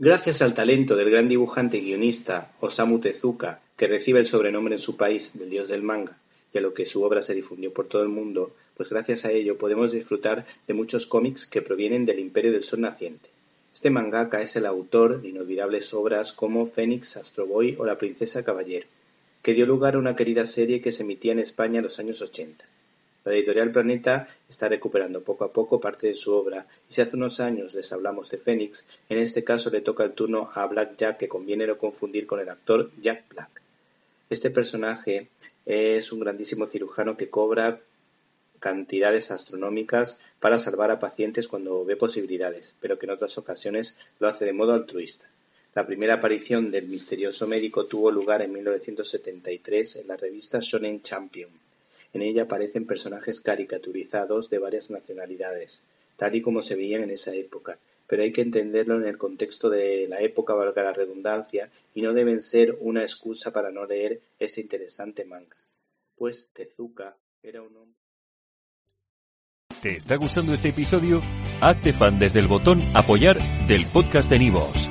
Gracias al talento del gran dibujante y guionista Osamu Tezuka, que recibe el sobrenombre en su país del dios del manga, y a lo que su obra se difundió por todo el mundo, pues gracias a ello podemos disfrutar de muchos cómics que provienen del Imperio del Sol naciente. Este mangaka es el autor de inolvidables obras como Fénix, Astro Boy o La Princesa Caballero, que dio lugar a una querida serie que se emitía en España en los años 80. La editorial Planeta está recuperando poco a poco parte de su obra y si hace unos años les hablamos de Fénix, en este caso le toca el turno a Black Jack que conviene no confundir con el actor Jack Black. Este personaje es un grandísimo cirujano que cobra cantidades astronómicas para salvar a pacientes cuando ve posibilidades, pero que en otras ocasiones lo hace de modo altruista. La primera aparición del misterioso médico tuvo lugar en 1973 en la revista Shonen Champion. En ella aparecen personajes caricaturizados de varias nacionalidades, tal y como se veían en esa época, pero hay que entenderlo en el contexto de la época, valga la redundancia, y no deben ser una excusa para no leer este interesante manga, pues Tezuka era un hombre. ¿Te está gustando este episodio? Hazte fan desde el botón apoyar del podcast de Nivos.